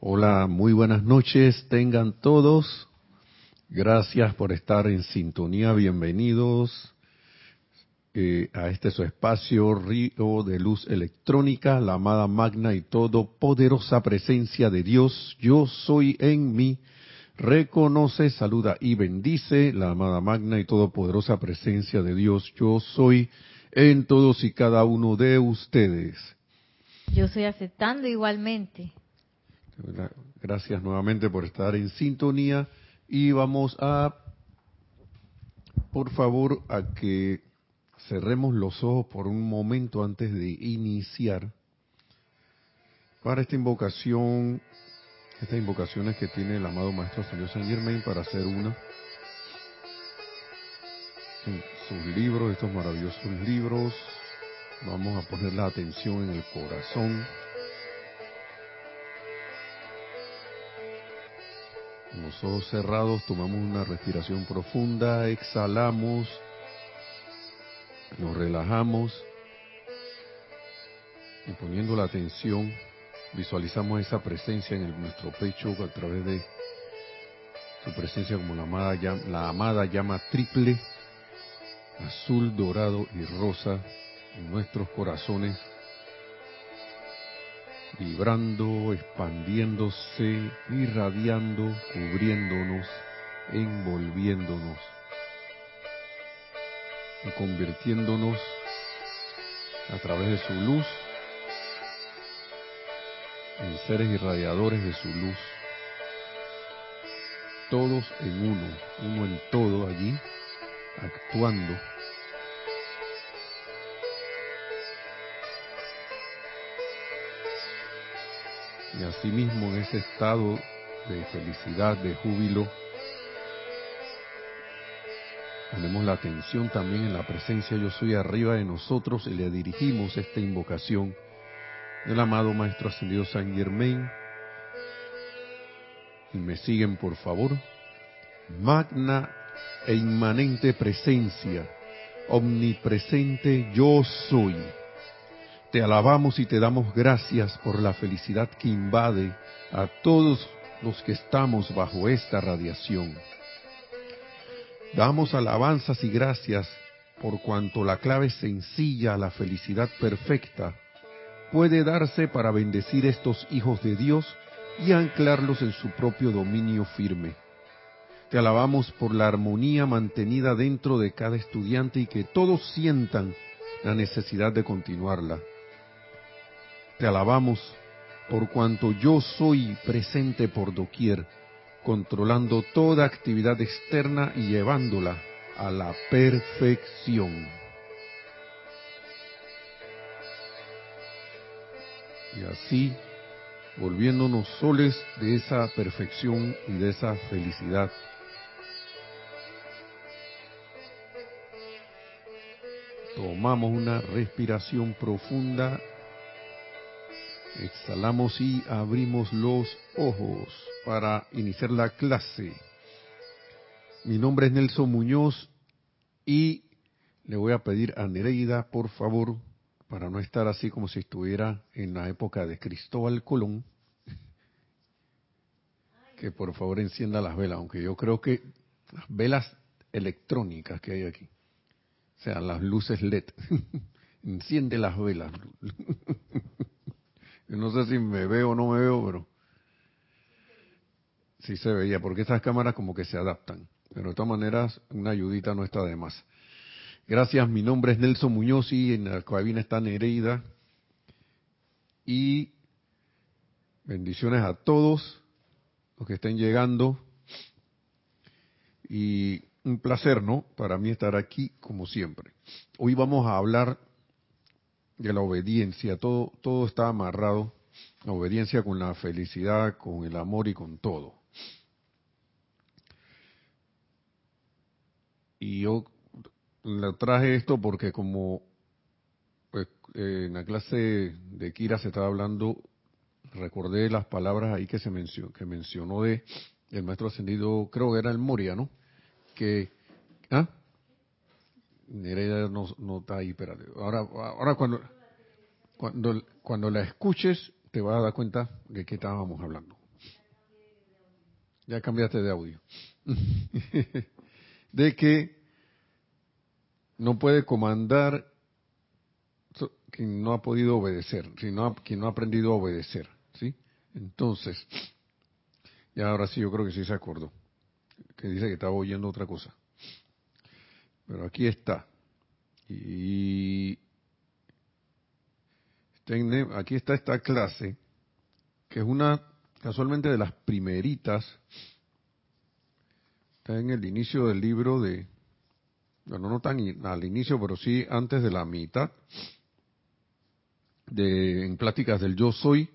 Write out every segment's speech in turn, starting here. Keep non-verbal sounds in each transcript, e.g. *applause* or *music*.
Hola, muy buenas noches, tengan todos. Gracias por estar en sintonía, bienvenidos eh, a este su espacio Río de Luz Electrónica, la amada magna y todopoderosa presencia de Dios, yo soy en mí. Reconoce, saluda y bendice la amada magna y todopoderosa presencia de Dios, yo soy en todos y cada uno de ustedes. Yo estoy aceptando igualmente. Gracias nuevamente por estar en sintonía y vamos a, por favor, a que cerremos los ojos por un momento antes de iniciar para esta invocación, estas invocaciones que tiene el amado Maestro Señor San Germain para hacer una sus libros, estos maravillosos libros. Vamos a poner la atención en el corazón. Con los ojos cerrados tomamos una respiración profunda, exhalamos, nos relajamos y poniendo la atención visualizamos esa presencia en nuestro pecho a través de su presencia como la amada, la amada llama triple, azul, dorado y rosa en nuestros corazones, vibrando, expandiéndose, irradiando, cubriéndonos, envolviéndonos y convirtiéndonos a través de su luz en seres irradiadores de su luz, todos en uno, uno en todo allí, actuando y asimismo en ese estado de felicidad, de júbilo, ponemos la atención también en la presencia yo soy arriba de nosotros y le dirigimos esta invocación del amado Maestro Ascendido San Germain. Y me siguen por favor. Magna e inmanente presencia, omnipresente yo soy te alabamos y te damos gracias por la felicidad que invade a todos los que estamos bajo esta radiación. Damos alabanzas y gracias por cuanto la clave sencilla a la felicidad perfecta puede darse para bendecir estos hijos de Dios y anclarlos en su propio dominio firme. Te alabamos por la armonía mantenida dentro de cada estudiante y que todos sientan la necesidad de continuarla. Te alabamos por cuanto yo soy presente por doquier, controlando toda actividad externa y llevándola a la perfección. Y así, volviéndonos soles de esa perfección y de esa felicidad. Tomamos una respiración profunda Exhalamos y abrimos los ojos para iniciar la clase. Mi nombre es Nelson Muñoz y le voy a pedir a Nereida, por favor, para no estar así como si estuviera en la época de Cristóbal Colón, que por favor encienda las velas, aunque yo creo que las velas electrónicas que hay aquí, o sea, las luces LED, *laughs* enciende las velas. No sé si me veo o no me veo, pero sí se veía, porque estas cámaras como que se adaptan. Pero de todas maneras, una ayudita no está de más. Gracias, mi nombre es Nelson Muñoz y en la cabina está Nereida. Y bendiciones a todos los que estén llegando. Y un placer, ¿no? Para mí estar aquí como siempre. Hoy vamos a hablar de la obediencia, todo, todo está amarrado, la obediencia con la felicidad, con el amor y con todo. Y yo le traje esto porque como pues, en la clase de Kira se estaba hablando, recordé las palabras ahí que se mencionó, que mencionó de el maestro ascendido, creo que era el Moria, ¿no? Que, ¿ah? Nereida no, no está ahí, espérate. Ahora, ahora cuando, cuando, cuando la escuches, te vas a dar cuenta de qué estábamos hablando. Ya cambiaste de audio. *laughs* de que no puede comandar quien no ha podido obedecer, sino quien no ha aprendido a obedecer, ¿sí? Entonces, y ahora sí, yo creo que sí se acordó, que dice que estaba oyendo otra cosa. Pero aquí está. Y aquí está esta clase, que es una, casualmente de las primeritas, está en el inicio del libro de, bueno, no tan al inicio, pero sí antes de la mitad, de, en Pláticas del Yo Soy,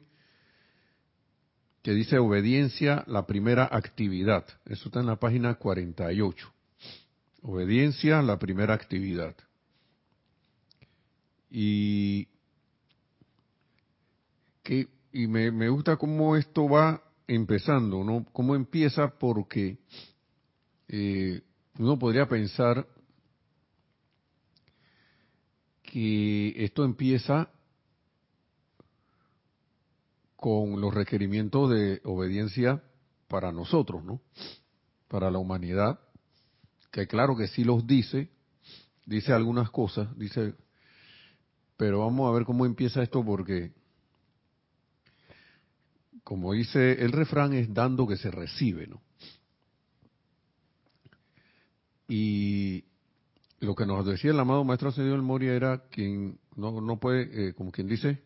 que dice obediencia, la primera actividad. Eso está en la página 48. Obediencia, la primera actividad. Y, que, y me, me gusta cómo esto va empezando, ¿no? Cómo empieza porque eh, uno podría pensar que esto empieza con los requerimientos de obediencia para nosotros, ¿no? Para la humanidad, que claro que sí los dice, dice algunas cosas, dice, pero vamos a ver cómo empieza esto porque, como dice el refrán, es dando que se recibe, ¿no? Y lo que nos decía el amado Maestro Señor Moria era quien no, no puede, eh, como quien dice,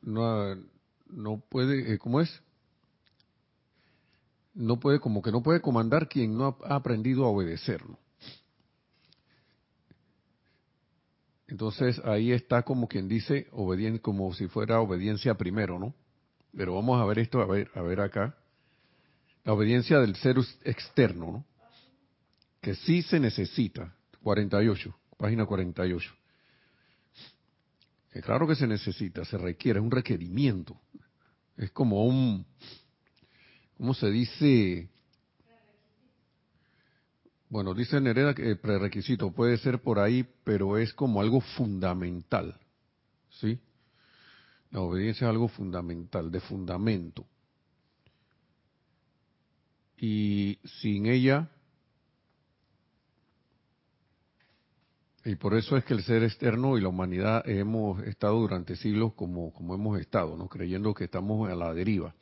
no, no puede, eh, ¿cómo es? No puede, como que no puede comandar quien no ha, aprendido a obedecerlo. Entonces ahí está como quien dice obediencia, como si fuera obediencia primero, ¿no? Pero vamos a ver esto, a ver, a ver acá. La obediencia del ser externo, ¿no? Que sí se necesita. 48, página 48 claro que se necesita, se requiere, es un requerimiento. Es como un, ¿cómo se dice? Bueno, dice Nereda que prerequisito puede ser por ahí, pero es como algo fundamental. ¿Sí? La obediencia es algo fundamental, de fundamento. Y sin ella Y por eso es que el ser externo y la humanidad hemos estado durante siglos como, como hemos estado, ¿no? creyendo que estamos a la deriva.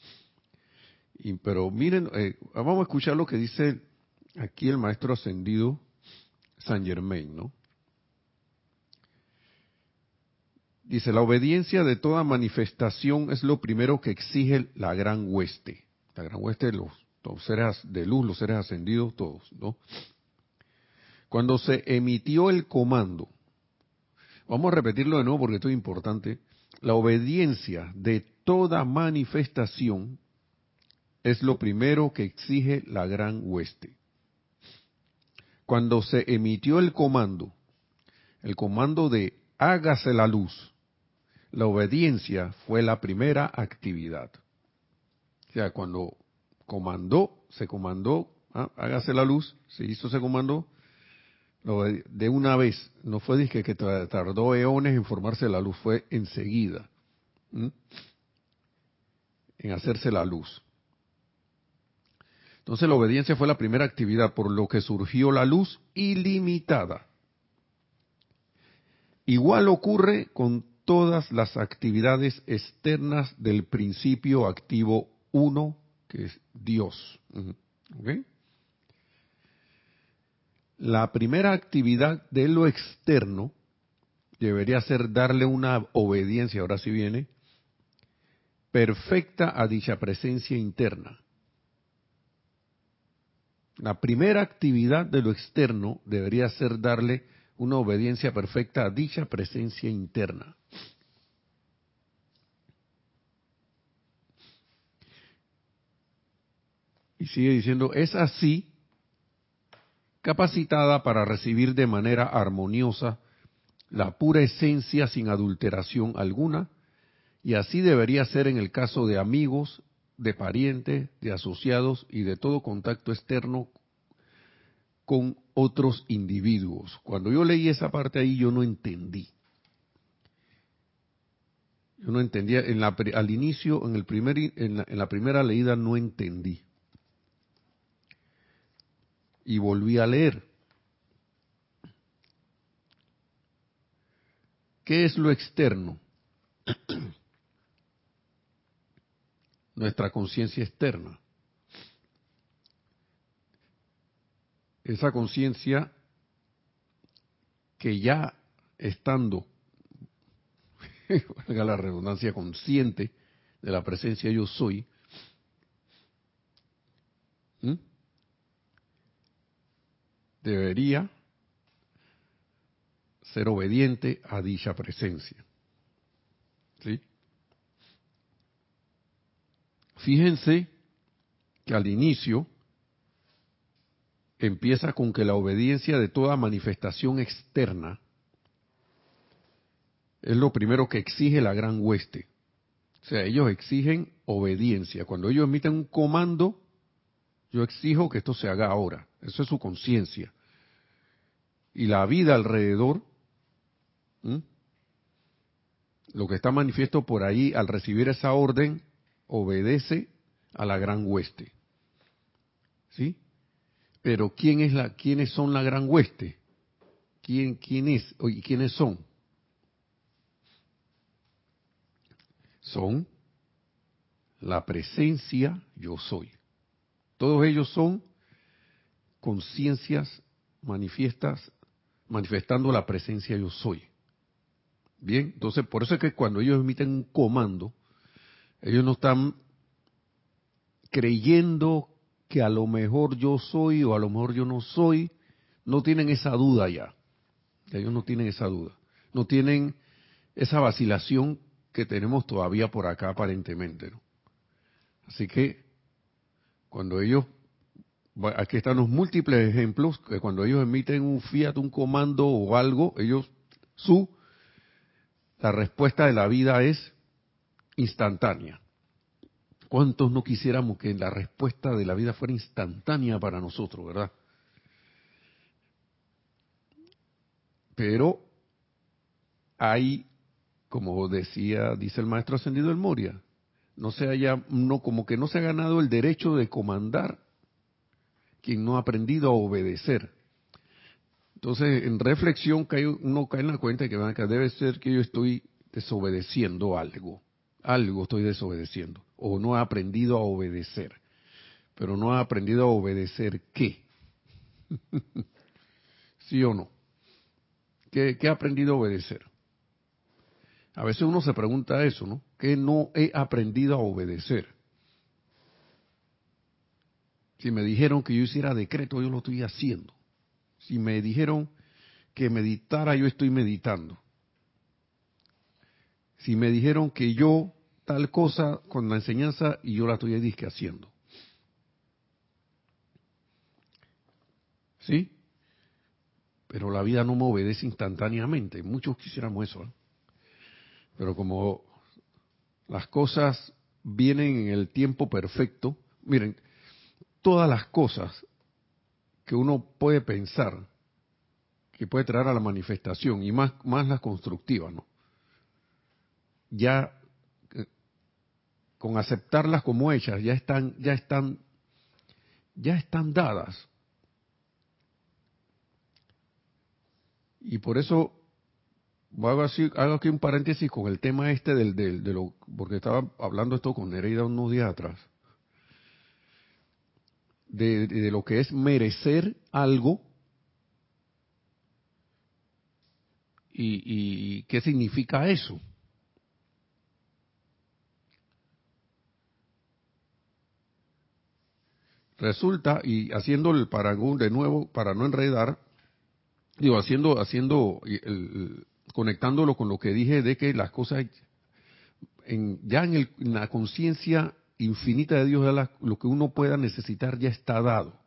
Y, pero miren, eh, vamos a escuchar lo que dice aquí el maestro ascendido San Germain, ¿no? Dice, la obediencia de toda manifestación es lo primero que exige la gran hueste. La gran hueste los, los seres de luz, los seres ascendidos, todos, ¿no? Cuando se emitió el comando, vamos a repetirlo de nuevo porque esto es importante, la obediencia de toda manifestación es lo primero que exige la gran hueste. Cuando se emitió el comando, el comando de hágase la luz, la obediencia fue la primera actividad. O sea, cuando comandó, se comandó, ah, hágase la luz, se hizo ese comando, de una vez, no fue que, que tardó eones en formarse la luz, fue enseguida, en hacerse la luz. Entonces la obediencia fue la primera actividad, por lo que surgió la luz ilimitada. Igual ocurre con todas las actividades externas del principio activo uno, que es Dios. La primera actividad de lo externo debería ser darle una obediencia, ahora sí viene, perfecta a dicha presencia interna. La primera actividad de lo externo debería ser darle una obediencia perfecta a dicha presencia interna. Y sigue diciendo, es así capacitada para recibir de manera armoniosa la pura esencia sin adulteración alguna, y así debería ser en el caso de amigos, de parientes, de asociados y de todo contacto externo con otros individuos. Cuando yo leí esa parte ahí yo no entendí. Yo no entendía, en la, al inicio, en, el primer, en, la, en la primera leída no entendí. Y volví a leer. ¿Qué es lo externo? *clears throat* Nuestra conciencia externa. Esa conciencia que ya estando, *laughs* valga la redundancia, consciente de la presencia yo soy, debería ser obediente a dicha presencia. ¿Sí? Fíjense que al inicio empieza con que la obediencia de toda manifestación externa es lo primero que exige la gran hueste. O sea, ellos exigen obediencia. Cuando ellos emiten un comando, yo exijo que esto se haga ahora. Eso es su conciencia. Y la vida alrededor, lo que está manifiesto por ahí al recibir esa orden, obedece a la gran hueste. ¿Sí? Pero ¿quién es la, ¿quiénes son la gran hueste? ¿Quién, quién es y quiénes son? Son la presencia yo soy. Todos ellos son conciencias manifiestas, manifestando la presencia yo soy. Bien, entonces por eso es que cuando ellos emiten un comando, ellos no están creyendo que a lo mejor yo soy o a lo mejor yo no soy, no tienen esa duda ya. Ellos no tienen esa duda. No tienen esa vacilación que tenemos todavía por acá aparentemente. Así que cuando ellos, aquí están los múltiples ejemplos, que cuando ellos emiten un fiat, un comando o algo, ellos, su, la respuesta de la vida es instantánea. ¿Cuántos no quisiéramos que la respuesta de la vida fuera instantánea para nosotros, verdad? Pero hay, como decía, dice el maestro ascendido del Moria, no se haya, no, como que no se ha ganado el derecho de comandar quien no ha aprendido a obedecer. Entonces, en reflexión, uno cae en la cuenta de que debe ser que yo estoy desobedeciendo algo. Algo estoy desobedeciendo o no ha aprendido a obedecer. Pero no ha aprendido a obedecer qué. *laughs* ¿Sí o no? ¿Qué, ¿Qué, ha aprendido a obedecer? A veces uno se pregunta eso, ¿no? ¿Qué no he aprendido a obedecer? Si me dijeron que yo hiciera decreto, yo lo estoy haciendo. Si me dijeron que meditara, yo estoy meditando. Si me dijeron que yo tal cosa con la enseñanza y yo la estoy disque haciendo. ¿Sí? Pero la vida no me obedece instantáneamente. Muchos quisiéramos eso. ¿eh? Pero como las cosas vienen en el tiempo perfecto, miren, todas las cosas que uno puede pensar que puede traer a la manifestación y más, más las constructivas, ¿no? Ya con aceptarlas como hechas, ya están, ya están, ya están dadas. Y por eso hago, así, hago aquí un paréntesis con el tema este del, del, de lo, porque estaba hablando esto con Nereida unos días atrás, de, de lo que es merecer algo y qué significa eso. Resulta, y haciendo el parangón de nuevo, para no enredar, digo, haciendo, haciendo, el, conectándolo con lo que dije de que las cosas, en, ya en, la conciencia infinita de Dios, lo que uno pueda necesitar ya está dado.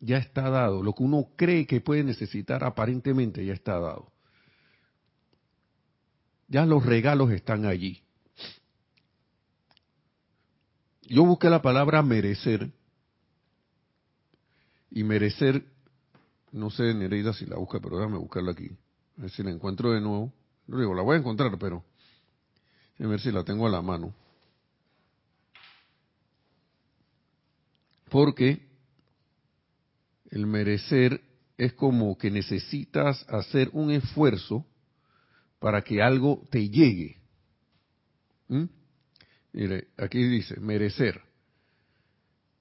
Ya está dado. Lo que uno cree que puede necesitar aparentemente ya está dado. Ya los regalos están allí. Yo busqué la palabra merecer y merecer, no sé Nereida si la busca, pero déjame buscarla aquí, a ver si la encuentro de nuevo. No digo, la voy a encontrar, pero A ver si la tengo a la mano. Porque el merecer es como que necesitas hacer un esfuerzo para que algo te llegue. ¿Mm? Mire, aquí dice, merecer.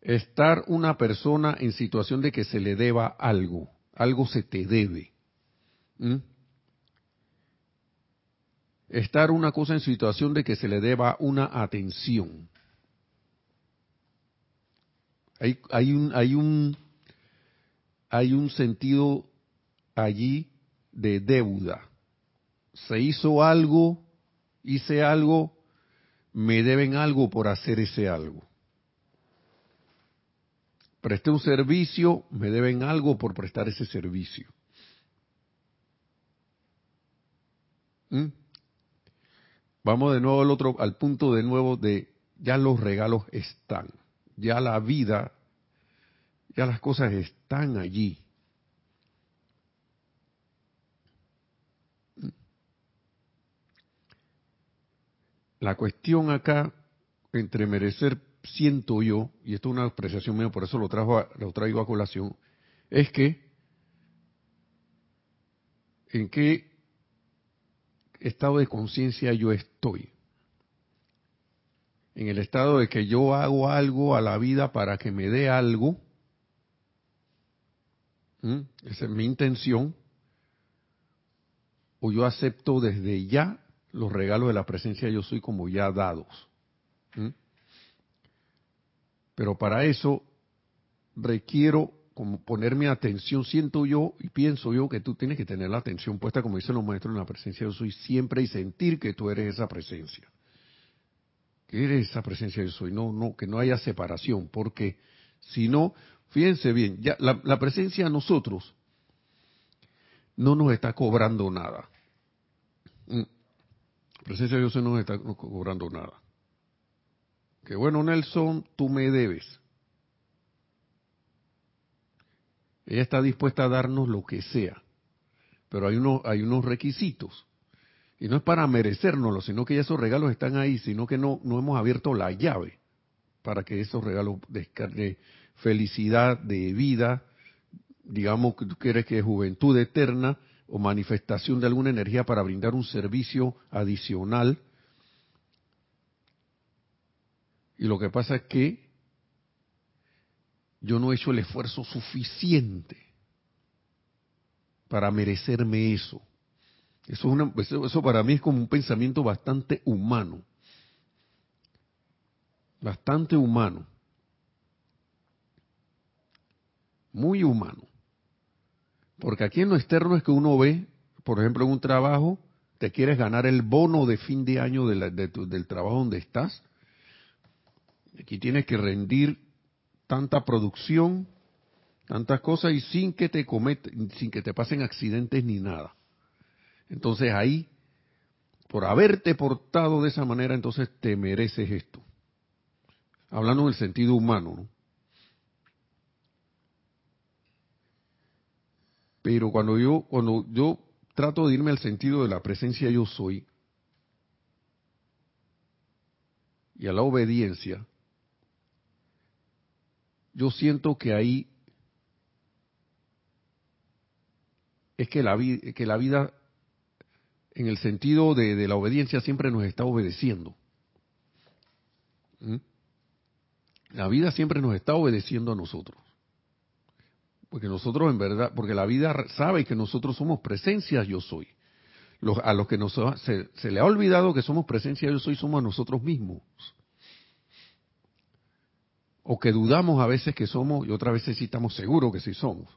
Estar una persona en situación de que se le deba algo, algo se te debe. Estar una cosa en situación de que se le deba una atención. Hay, hay, un, hay, un, hay un sentido allí de deuda se hizo algo, hice algo, me deben algo por hacer ese algo. Presté un servicio, me deben algo por prestar ese servicio. ¿Mm? Vamos de nuevo al otro, al punto de nuevo de ya los regalos están, ya la vida, ya las cosas están allí. La cuestión acá, entre merecer, siento yo, y esto es una apreciación mía, por eso lo, trajo lo traigo a colación, es que en qué estado de conciencia yo estoy. En el estado de que yo hago algo a la vida para que me dé algo, esa es mi intención, o yo acepto desde ya los regalos de la presencia yo soy como ya dados. Pero para eso requiero como ponerme atención, siento yo y pienso yo que tú tienes que tener la atención puesta, como dicen los maestros, en la presencia yo soy siempre y sentir que tú eres esa presencia. Que eres esa presencia yo soy, no, no, que no haya separación, porque si no, fíjense bien, ya la, la presencia a nosotros no nos está cobrando nada presencia de Dios no está cobrando nada. Que bueno, Nelson, tú me debes. Ella está dispuesta a darnos lo que sea, pero hay, unos, hay unos requisitos. Y no es para merecérnoslo, sino que ya esos regalos están ahí, sino que no, no hemos abierto la llave para que esos regalos de felicidad, de vida, digamos que tú quieres que juventud eterna, o manifestación de alguna energía para brindar un servicio adicional. Y lo que pasa es que yo no he hecho el esfuerzo suficiente para merecerme eso. Eso, eso, para mí es como un pensamiento bastante humano. Bastante humano. Muy humano. Porque aquí en lo externo es que uno ve, por ejemplo, en un trabajo, te quieres ganar el bono de fin de año del trabajo donde estás. Aquí tienes que rendir tanta producción, tantas cosas y sin que te cometen, sin que te pasen accidentes ni nada. Entonces ahí, por haberte portado de esa manera, entonces te mereces esto. Hablando en el sentido humano, ¿no? Pero cuando yo, cuando yo trato de irme al sentido de la presencia yo soy y a la obediencia, yo siento que ahí es que la, que la vida, en el sentido de, de, la obediencia, siempre nos está obedeciendo. ¿Mm? La vida siempre nos está obedeciendo a nosotros. Porque nosotros en verdad, porque la vida sabe que nosotros somos presencias yo soy. a los que nos, se, se, le ha olvidado que somos presencia yo soy, somos nosotros mismos. O que dudamos a veces que somos y otras veces sí estamos seguros que sí somos.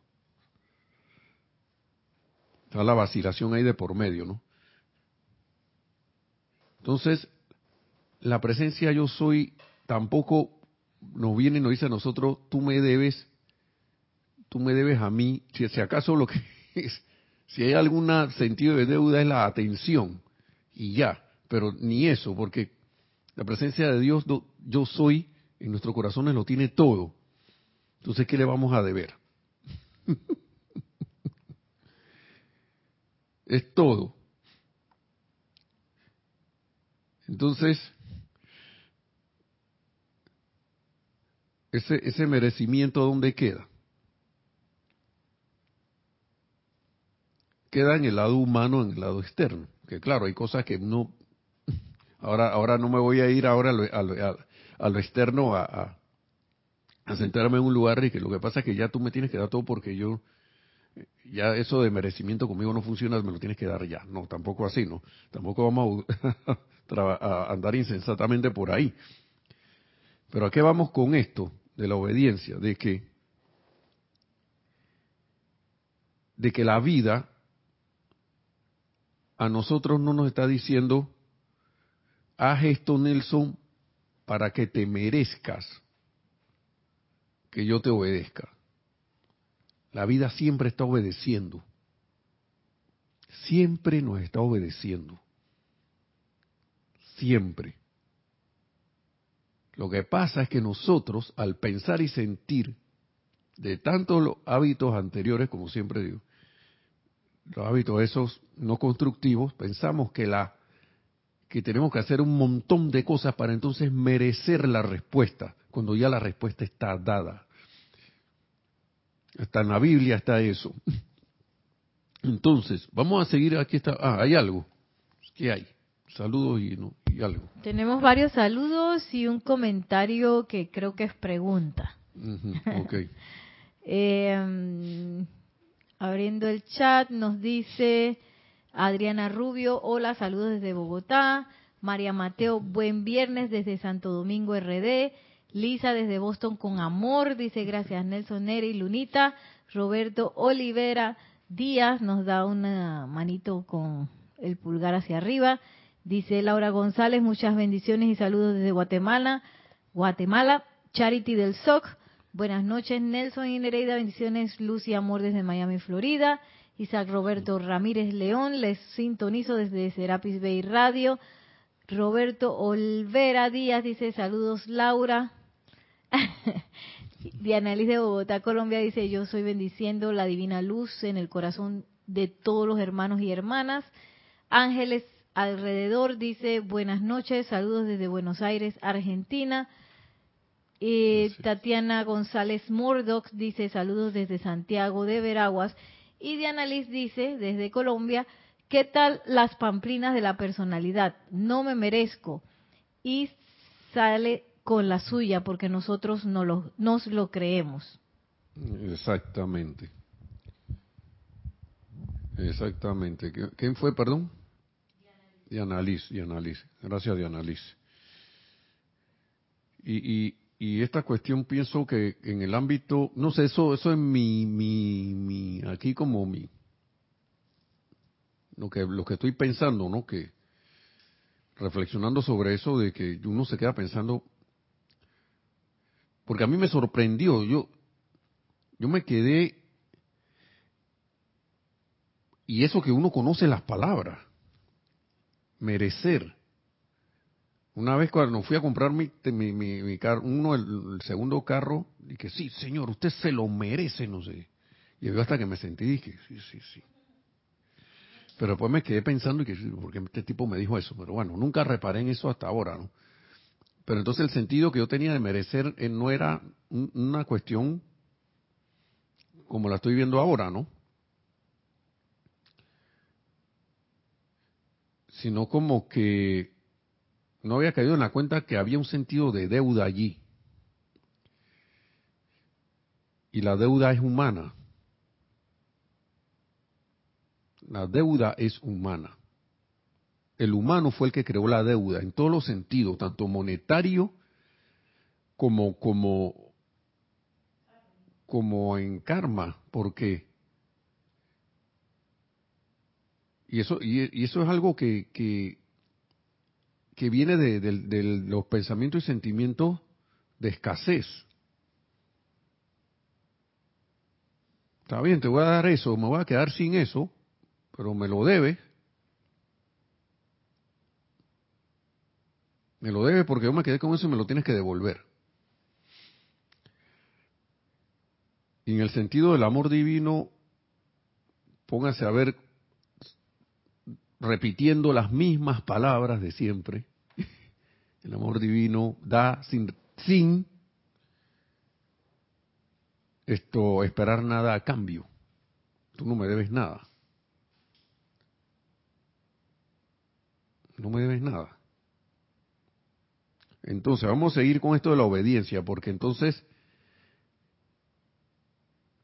Está la vacilación ahí de por medio, ¿no? Entonces, la presencia yo soy tampoco nos viene y nos dice a nosotros, tú me debes tú me debes a mí, si, acaso lo que *laughs* es, si hay algún sentido de deuda es la atención y ya, pero ni eso, porque la presencia de Dios, yo soy, en nuestros corazones lo tiene todo. Entonces, ¿qué le vamos a deber? *laughs* es todo. Entonces, ese, ese merecimiento, ¿dónde queda? Queda en el lado humano, en el lado externo. Que claro, hay cosas que no... Ahora, ahora no me voy a ir ahora a lo, a lo externo a, a, sentarme en un lugar y que lo que pasa es que ya tú me tienes que dar todo porque yo ya eso de merecimiento conmigo no funciona, me lo tienes que dar ya. No, tampoco así, ¿no? Tampoco vamos a, *laughs* andar insensatamente por ahí. Pero ¿a qué vamos con esto de la obediencia? De que, de que la vida a nosotros no nos está diciendo, haz esto, Nelson, para que te merezcas que yo te obedezca. La vida siempre está obedeciendo. Siempre nos está obedeciendo. Siempre. Lo que pasa es que nosotros, al pensar y sentir de tantos los hábitos anteriores, como siempre digo, los hábitos esos no constructivos, pensamos que la que tenemos que hacer un montón de cosas para entonces merecer la respuesta, cuando ya la respuesta está dada. Hasta en la Biblia está eso. Entonces, vamos a seguir, aquí está, ah, hay algo. ¿Qué hay? Saludos y, no, y algo. Tenemos varios saludos y un comentario que creo que es pregunta. *laughs* eh, abriendo el chat, nos dice Adriana Rubio, hola, saludos desde Bogotá. María Mateo, buen viernes desde Santo Domingo RD. Lisa desde Boston con amor, dice gracias Nelson Neri Lunita. Roberto Olivera Díaz nos da una manito con el pulgar hacia arriba. Dice Laura González, muchas bendiciones y saludos desde Guatemala. Guatemala, Charity del SOC. Buenas noches Nelson y Nereida, bendiciones, luz y amor desde Miami, Florida. Isaac Roberto Ramírez León, les sintonizo desde Serapis Bay Radio. Roberto Olvera Díaz dice saludos Laura. *laughs* Diana Liz de Bogotá, Colombia dice yo soy bendiciendo la divina luz en el corazón de todos los hermanos y hermanas. Ángeles alrededor dice buenas noches, saludos desde Buenos Aires, Argentina. Eh, Tatiana González Mordox dice saludos desde Santiago de Veraguas. Y Diana Liz dice, desde Colombia, ¿qué tal las pamplinas de la personalidad? No me merezco. Y sale con la suya porque nosotros no lo, nos lo creemos. Exactamente. Exactamente. ¿Quién fue, perdón? Diana Liz. Diana Liz. Gracias, Diana Liz. Y, y, y esta cuestión pienso que en el ámbito, no sé, eso, eso es mi, mi, mi, aquí como mi, lo que, lo que estoy pensando, ¿no? Que reflexionando sobre eso de que uno se queda pensando, porque a mí me sorprendió, yo, yo me quedé, y eso que uno conoce las palabras, merecer, una vez cuando fui a comprar mi, mi, mi, carro, uno, el, segundo carro, dije, sí, señor, usted se lo merece, no sé. Y yo hasta que me sentí dije, sí, sí, sí. Pero después me quedé pensando y que, porque este tipo me dijo eso. Pero bueno, nunca reparé en eso hasta ahora, ¿no? Pero entonces el sentido que yo tenía de merecer eh, no era una cuestión como la estoy viendo ahora, ¿no? Sino como que no había caído en la cuenta que había un sentido de deuda allí. Y la deuda es humana. La deuda es humana. El humano fue el que creó la deuda en todos los sentidos, tanto monetario como como como en karma, porque y eso y, eso es algo que, que que viene de, los pensamientos y sentimientos de escasez. Está bien, te voy a dar eso, me voy a quedar sin eso, pero me lo debes. Me lo debes porque yo me quedé con eso y me lo tienes que devolver. Y en el sentido del amor divino, póngase a ver repitiendo las mismas palabras de siempre, *laughs* El amor divino da sin, sin esto esperar nada a cambio. Tú no me debes nada. No me debes nada. Entonces, vamos a seguir con esto de la obediencia, porque entonces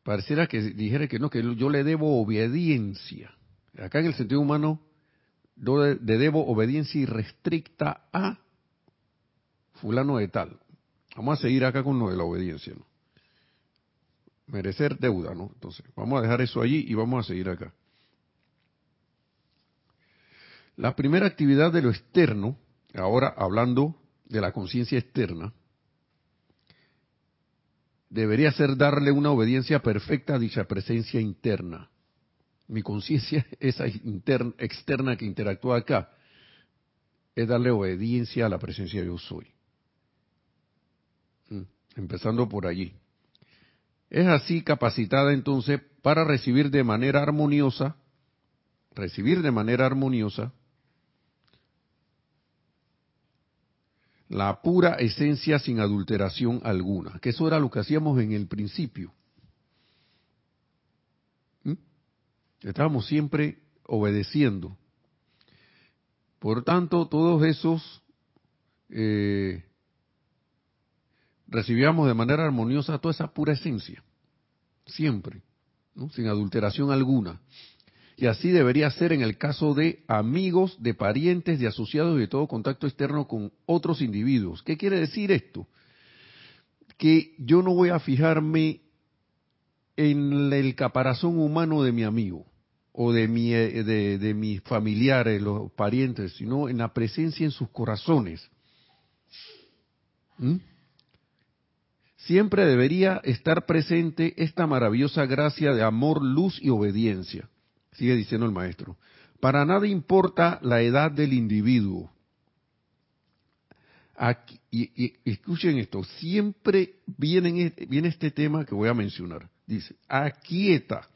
pareciera que dijera que no, que yo le debo obediencia. Acá en el sentido humano, le debo obediencia irrestricta a fulano de tal. Vamos a seguir acá con lo de la obediencia. Merecer deuda, ¿no? Entonces, vamos a dejar eso allí y vamos a seguir acá. La primera actividad de lo externo, ahora hablando de la conciencia externa, debería ser darle una obediencia perfecta a dicha presencia interna. Mi conciencia, *laughs* esa interna, externa que interactúa acá, es darle obediencia a la presencia yo soy. Mm, empezando por allí. Es así capacitada entonces para recibir de manera armoniosa, recibir de manera armoniosa la pura esencia sin adulteración alguna, que eso era lo que hacíamos en el principio. ¿Mm? Estábamos siempre obedeciendo. Por tanto, todos esos eh, recibíamos de manera armoniosa toda esa pura esencia, siempre, sin adulteración alguna. Y así debería ser en el caso de amigos, de parientes, de asociados y de todo contacto externo con otros individuos. ¿Qué quiere decir esto? Que yo no voy a fijarme en el caparazón humano de mi amigo o de, mi, de, de mis familiares, los parientes, sino en la presencia en sus corazones. ¿Mm? Siempre debería estar presente esta maravillosa gracia de amor, luz y obediencia sigue diciendo el maestro, para nada importa la edad del individuo. Y, escuchen esto, siempre viene, viene este tema que voy a mencionar. Dice, aquieta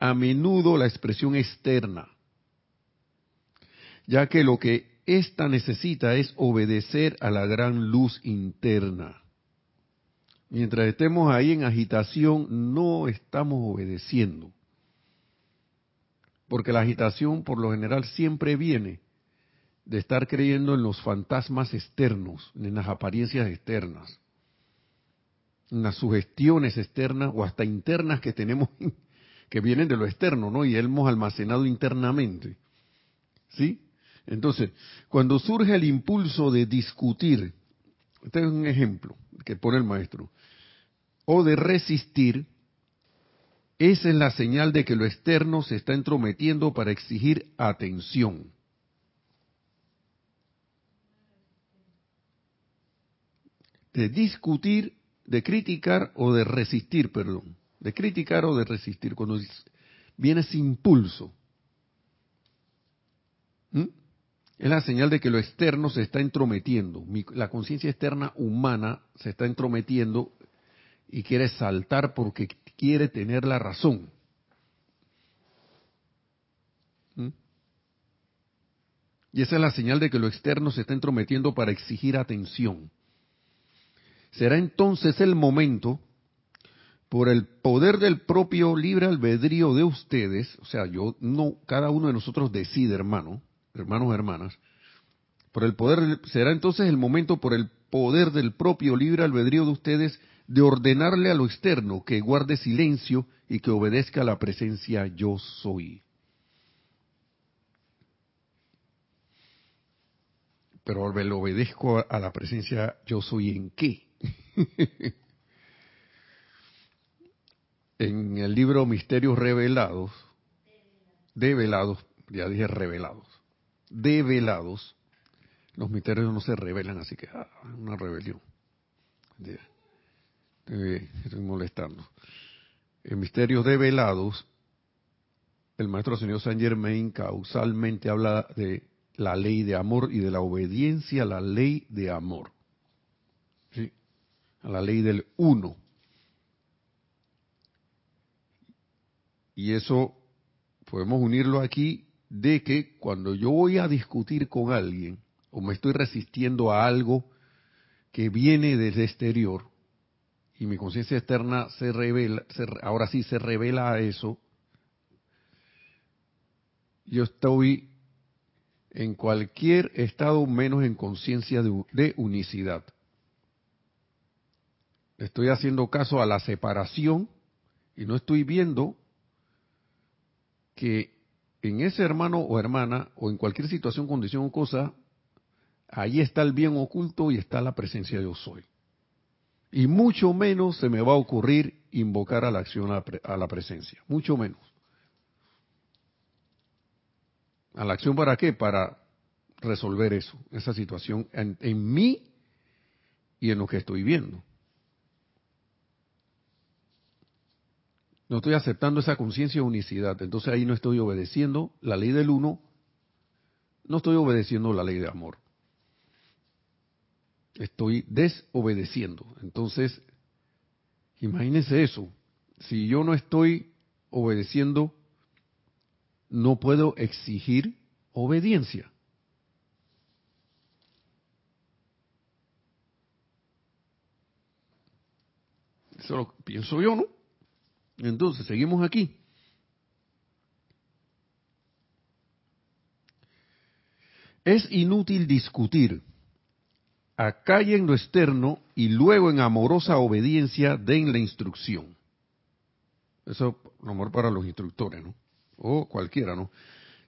a menudo la expresión externa, ya que lo que ésta necesita es obedecer a la gran luz interna. Mientras estemos ahí en agitación, no estamos obedeciendo porque la agitación por lo general siempre viene de estar creyendo en los fantasmas externos, en las apariencias externas, en las sugestiones externas o hasta internas que tenemos, *laughs* que vienen de lo externo, ¿no? Y hemos almacenado internamente. ¿Sí? Entonces, cuando surge el impulso de discutir, este es un ejemplo que pone el maestro, o de resistir, esa es la señal de que lo externo se está entrometiendo para exigir atención. De discutir, de criticar o de resistir, perdón. De criticar o de resistir, cuando viene ese impulso. Es la señal de que lo externo se está entrometiendo. la conciencia externa humana se está entrometiendo y quiere saltar porque quiere tener la razón. Y esa es la señal de que lo externo se está entrometiendo para exigir atención. Será entonces el momento, por el poder del propio libre albedrío de ustedes, o sea, yo no, cada uno de nosotros decide, hermano, hermanos, hermanas, por el poder, será entonces el momento por el poder del propio libre albedrío de ustedes de ordenarle a lo externo que guarde silencio y que obedezca a la presencia yo soy. Pero le obedezco a la presencia yo soy en qué? *laughs* en el libro Misterios Revelados, develados, ya dije revelados, develados, los misterios no se revelan, así que ah, una rebelión estoy molestando. En Misterios Develados, el maestro señor Saint Germain causalmente habla de la ley de amor y de la obediencia a la ley de amor. ¿Sí? A la ley del uno. Y eso podemos unirlo aquí de que cuando yo voy a discutir con alguien o me estoy resistiendo a algo que viene desde exterior y mi conciencia externa se revela, ahora sí se revela a eso, yo estoy en cualquier estado menos en conciencia de, unicidad. Estoy haciendo caso a la separación y no estoy viendo que en ese hermano o hermana o en cualquier situación, condición o cosa, ahí está el bien oculto y está la presencia de yo soy. Y mucho menos se me va a ocurrir invocar a la acción a la presencia, mucho menos. ¿A la acción para qué? Para resolver eso, esa situación en, en mí y en lo que estoy viendo. No estoy aceptando esa conciencia de unicidad, entonces ahí no estoy obedeciendo la ley del uno, no estoy obedeciendo la ley de amor. Estoy desobedeciendo. Entonces, imagínense eso. Si yo no estoy obedeciendo no puedo exigir obediencia. Eso lo pienso yo, ¿no? Entonces, seguimos aquí. Es inútil discutir. Acá y en lo externo y luego en amorosa obediencia den la instrucción. Eso, amor para los instructores, ¿no? o cualquiera, ¿no?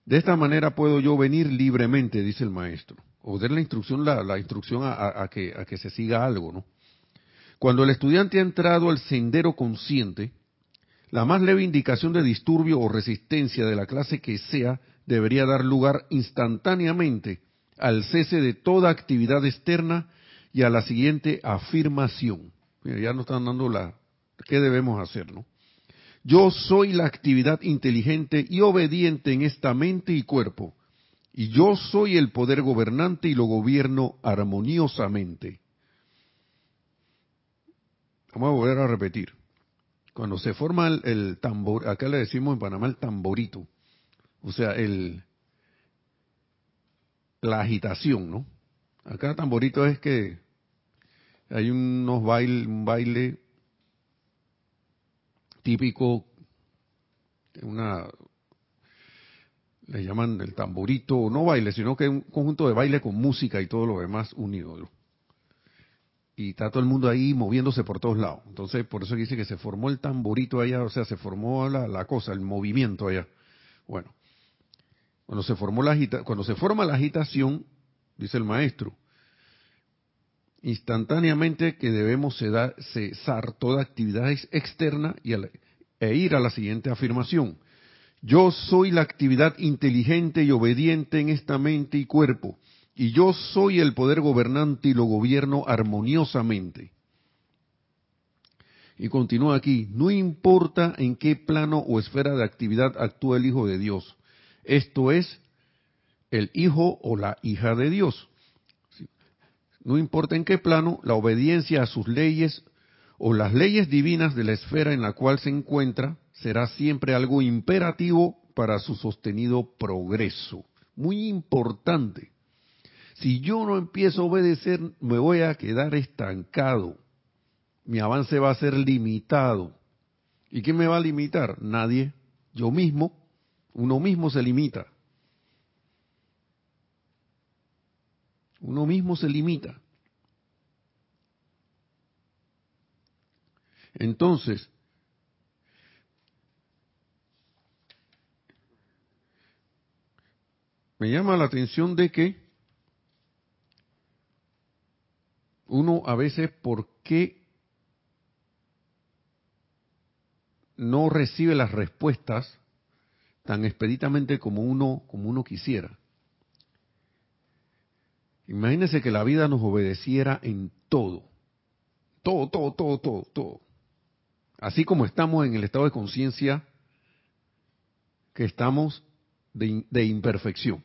De esta manera puedo yo venir libremente, dice el maestro, o dar la instrucción, la, instrucción a, que, a que se siga algo, ¿no? Cuando el estudiante ha entrado al sendero consciente, la más leve indicación de disturbio o resistencia de la clase que sea debería dar lugar instantáneamente al cese de toda actividad externa y a la siguiente afirmación. ya nos están dando la qué debemos hacer, ¿no? Yo soy la actividad inteligente y obediente en esta mente y cuerpo, y yo soy el poder gobernante y lo gobierno armoniosamente. Vamos a volver a repetir. Cuando se forma el, tambor, acá le decimos en Panamá el tamborito, o sea, el la agitación, ¿no? Acá tamborito es que hay unos baile, un baile típico, una, le llaman el tamborito, no baile, sino que es un conjunto de baile con música y todo lo demás unido. Y está todo el mundo ahí moviéndose por todos lados. Entonces, por eso dice que se formó el tamborito allá, o sea, se formó la, la cosa, el movimiento allá. Bueno, cuando se formó la agita, cuando se forma la agitación, dice el maestro, instantáneamente que debemos cesar toda actividad externa y e ir a la siguiente afirmación. Yo soy la actividad inteligente y obediente en esta mente y cuerpo, y yo soy el poder gobernante y lo gobierno armoniosamente. Y continúa aquí, no importa en qué plano o esfera de actividad actúa el Hijo de Dios, esto es, el Hijo o la hija de Dios no importa en qué plano, la obediencia a sus leyes o las leyes divinas de la esfera en la cual se encuentra será siempre algo imperativo para su sostenido progreso. Muy importante. Si yo no empiezo a obedecer, me voy a quedar estancado. Mi avance va a ser limitado. ¿Y quién me va a limitar? Nadie. Yo mismo. Uno mismo se limita. Uno mismo se limita. Entonces, me llama la atención de que uno a veces, ¿por qué no recibe las respuestas tan expeditamente como uno, como uno quisiera? Imagínense que la vida nos obedeciera en todo. Todo, todo, todo, todo, todo. Así como estamos en el estado de conciencia que estamos de, de, imperfección.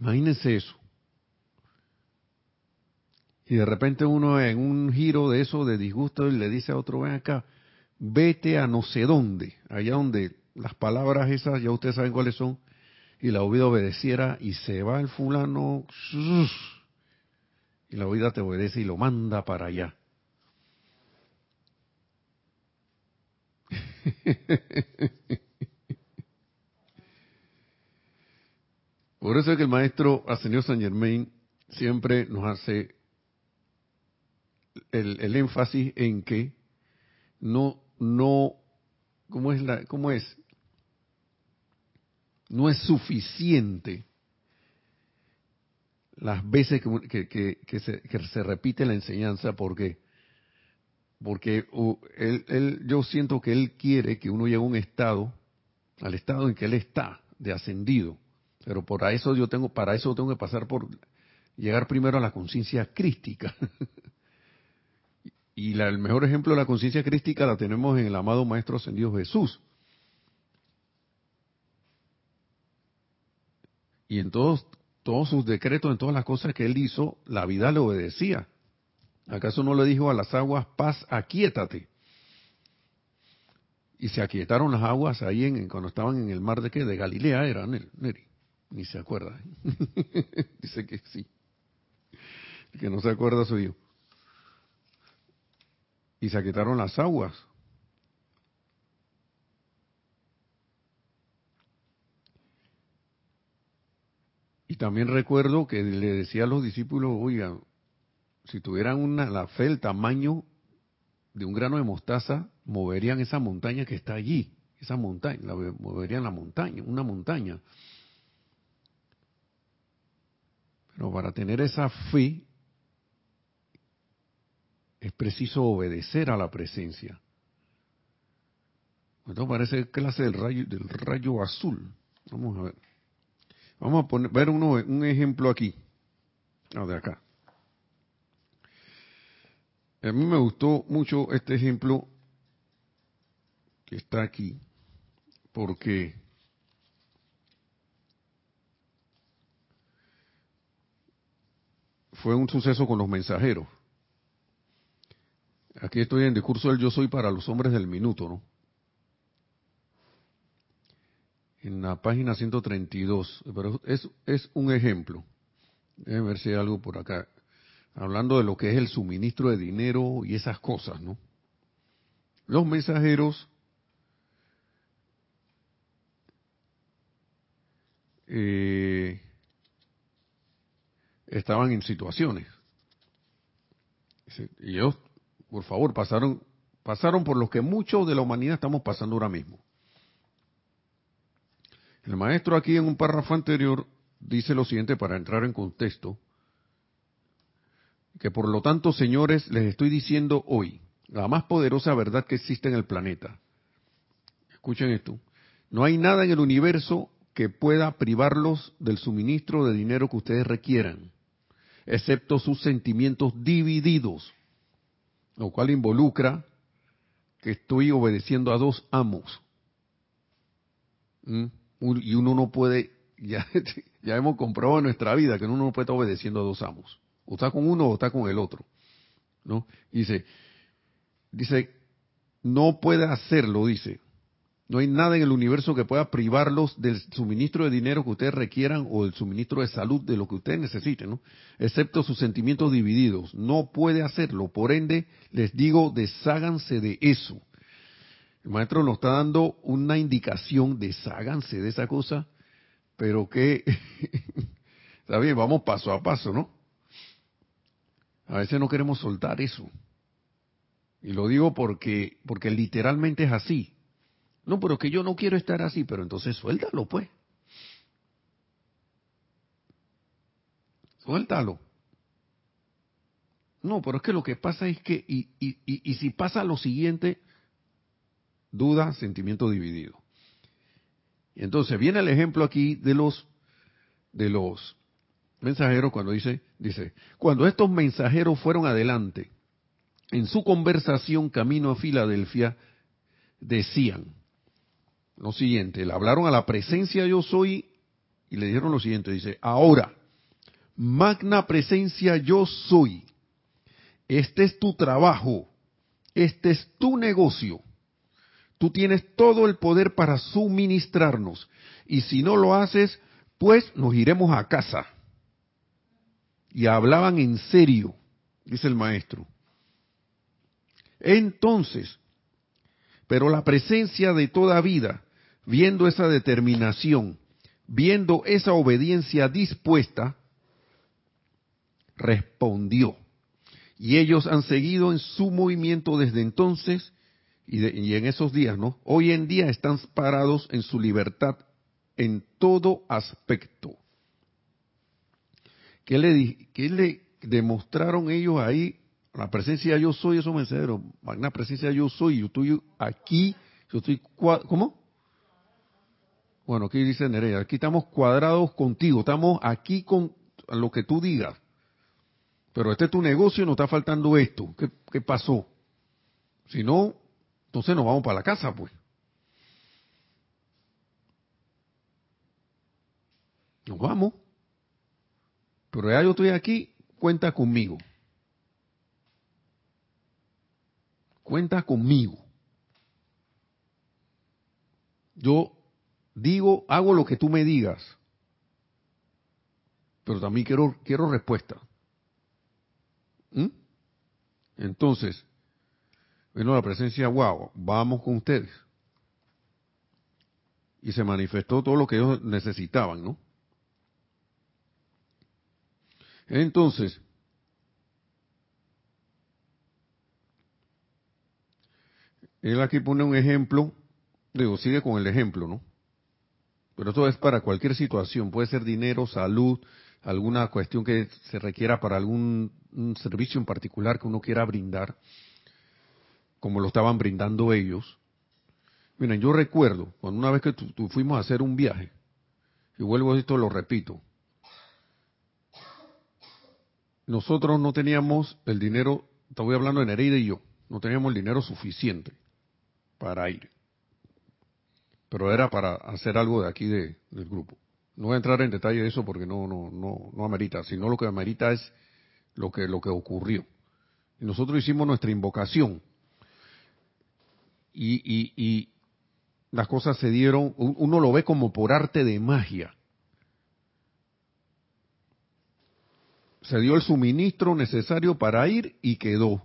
Imagínense eso. Y de repente uno en un giro de eso, de disgusto, le dice a otro, ven acá, vete a no sé dónde, allá donde las palabras esas, ya ustedes saben cuáles son, y la vida obedeciera y se va el fulano y la vida te obedece y lo manda para allá. *laughs* Por eso es que el maestro Ascendido San Germain siempre nos hace el, énfasis en que no, no, ¿cómo es la, cómo es? No es suficiente las veces que, que, se, que se, repite la enseñanza porque porque él, él, yo siento que él quiere que uno llegue a un estado al estado en que él está de ascendido pero para eso yo tengo para eso tengo que pasar por llegar primero a la conciencia crística *laughs* y la, el mejor ejemplo de la conciencia crística la tenemos en el amado maestro ascendido Jesús y en todos todos sus decretos, en todas las cosas que él hizo, la vida le obedecía. ¿Acaso no le dijo a las aguas, paz, aquíétate? Y se aquietaron las aguas ahí en, cuando estaban en el mar de qué? De Galilea era, Neri. Ni se acuerda. *laughs* Dice que sí. que no se acuerda soy yo. Y se aquietaron las aguas. Y también recuerdo que le decía a los discípulos, oigan, si tuvieran una, la fe, el tamaño de un grano de mostaza, moverían esa montaña que está allí, esa montaña, la, moverían la montaña, una montaña. Pero para tener esa fe es preciso obedecer a la presencia. Esto parece clase del rayo, del rayo azul. Vamos a ver. Vamos a poner, ver uno, un ejemplo aquí. Ah, de acá. A mí me gustó mucho este ejemplo que está aquí, porque fue un suceso con los mensajeros. Aquí estoy en discurso del yo soy para los hombres del minuto, ¿no? en la página 132, pero es, es un ejemplo. Déjenme ver si hay algo por acá. Hablando de lo que es el suministro de dinero y esas cosas, ¿no? Los mensajeros eh, estaban en situaciones. Y ellos, por favor, pasaron, pasaron por lo que muchos de la humanidad estamos pasando ahora mismo. El maestro aquí en un párrafo anterior dice lo siguiente para entrar en contexto, que por lo tanto, señores, les estoy diciendo hoy la más poderosa verdad que existe en el planeta. Escuchen esto. No hay nada en el universo que pueda privarlos del suministro de dinero que ustedes requieran, excepto sus sentimientos divididos, lo cual involucra que estoy obedeciendo a dos amos. ¿Mm? y uno no puede, *laughs* ya, ya hemos comprobado en nuestra vida que uno no puede estar obedeciendo a dos amos. O está con uno o está con el otro. ¿No? dice, dice, no puede hacerlo, dice. No hay nada en el universo que pueda privarlos del suministro de dinero que ustedes requieran o del suministro de salud de lo que ustedes necesiten, ¿no? Excepto sus sentimientos divididos. No puede hacerlo. Por ende, les digo, desháganse de eso. El maestro nos está dando una indicación, desháganse de esa cosa, pero que, *laughs* está bien, vamos paso a paso, ¿no? A veces no queremos soltar eso. Y lo digo porque, porque literalmente es así. No, pero que yo no quiero estar así, pero entonces suéltalo, pues. Suéltalo. No, pero es que lo que pasa es que, y, y, y, y si pasa lo siguiente, duda, sentimiento dividido. Y entonces viene el ejemplo aquí de los de los mensajeros cuando dice dice, cuando estos mensajeros fueron adelante en su conversación camino a Filadelfia decían lo siguiente, le hablaron a la presencia yo soy y le dijeron lo siguiente, dice, ahora, magna presencia yo soy, este es tu trabajo, este es tu negocio Tú tienes todo el poder para suministrarnos. Y si no lo haces, después nos iremos a casa. Y hablaban en serio, dice el maestro. Entonces, pero la presencia de toda vida, viendo esa determinación, viendo esa obediencia dispuesta, respondió. Y ellos han seguido en su movimiento desde entonces y, en esos días, ¿no? Hoy en día están parados en su libertad en todo aspecto. ¿Qué le, qué le demostraron ellos ahí? La presencia yo soy, eso me enseñaron. La presencia yo soy, yo estoy aquí, yo estoy, ¿cómo? Bueno, aquí dice Nerea, aquí estamos cuadrados contigo, estamos aquí con lo que tú digas. Pero este es tu negocio y nos está faltando esto. ¿Qué, qué pasó? Si no, entonces nos vamos para la casa, pues. Nos vamos. Pero ya yo estoy aquí, cuenta conmigo. Cuenta conmigo. Yo digo, hago lo que tú me digas. Pero también quiero, quiero respuesta. ¿Mm? Entonces, bueno, la presencia, wow, vamos con ustedes. Y se manifestó todo lo que ellos necesitaban, ¿no? Entonces, él aquí pone un ejemplo, digo, sigue con el ejemplo, ¿no? Pero esto es para cualquier situación, puede ser dinero, salud, alguna cuestión que se requiera para algún servicio en particular que uno quiera brindar, como lo estaban brindando ellos. Miren, yo recuerdo cuando una vez que fuimos a hacer un viaje, y vuelvo a esto, lo repito, nosotros no teníamos el dinero, estoy hablando de Nereida y yo, no teníamos el dinero suficiente para ir. Pero era para hacer algo de aquí de, del grupo. No voy a entrar en detalle de eso porque no, no, no, no amerita, sino lo que amerita es lo que, lo que ocurrió. Y nosotros hicimos nuestra invocación. Y, y, y las cosas se dieron, uno lo ve como por arte de magia. se dio el suministro necesario para ir y quedó.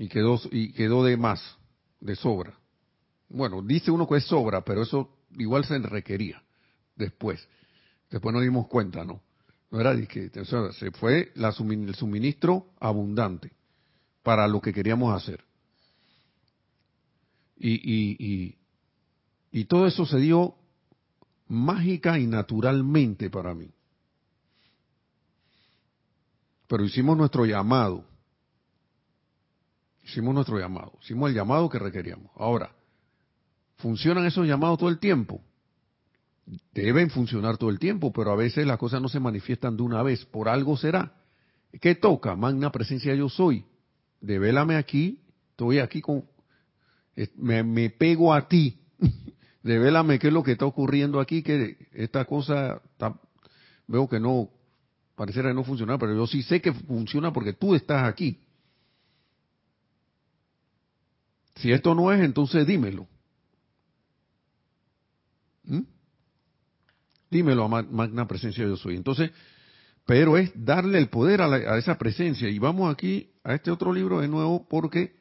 Y quedó, y quedó de más, de sobra. Bueno, dice uno que es sobra, pero eso igual se requería después. Después nos dimos cuenta, ¿no? No era que se fue la, el suministro abundante para lo que queríamos hacer. Y, y, y, y todo eso se dio mágica y naturalmente para mí. Pero hicimos nuestro llamado. Hicimos nuestro llamado. Hicimos el llamado que requeríamos. Ahora, ¿funcionan esos llamados todo el tiempo? Deben funcionar todo el tiempo, pero a veces las cosas no se manifiestan de una vez. Por algo será. ¿Qué toca? Magna presencia yo soy. Devélame aquí. Estoy aquí con... Me, me pego a ti. *laughs* Devélame qué es lo que está ocurriendo aquí, que esta cosa veo que no pareciera no funcionar, pero yo sí sé que funciona porque tú estás aquí. Si esto no es, entonces dímelo. ¿Mm? Dímelo a magna presencia yo soy. Entonces, pero es darle el poder a, esa presencia. Y vamos aquí a este otro libro de nuevo porque